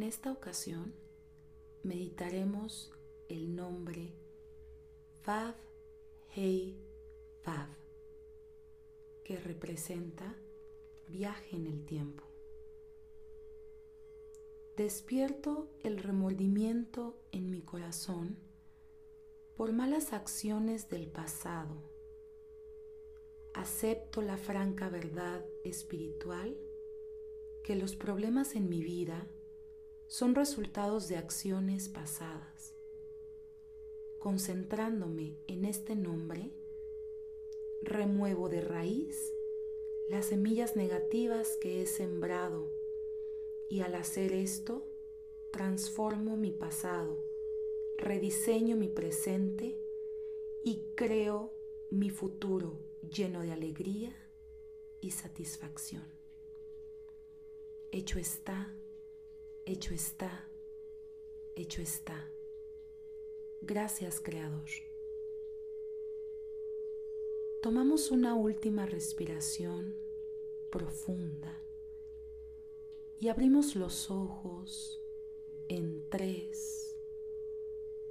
En esta ocasión meditaremos el nombre Vav Hei Vav, que representa viaje en el tiempo. Despierto el remordimiento en mi corazón por malas acciones del pasado. Acepto la franca verdad espiritual que los problemas en mi vida son resultados de acciones pasadas. Concentrándome en este nombre, remuevo de raíz las semillas negativas que he sembrado y al hacer esto, transformo mi pasado, rediseño mi presente y creo mi futuro lleno de alegría y satisfacción. Hecho está, hecho está, hecho está. Gracias Creador. Tomamos una última respiración profunda y abrimos los ojos en 3,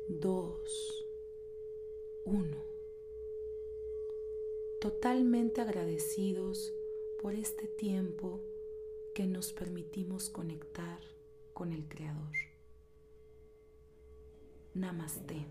2, 1. Totalmente agradecidos por este tiempo que nos permitimos conectar con el Creador. Namaste.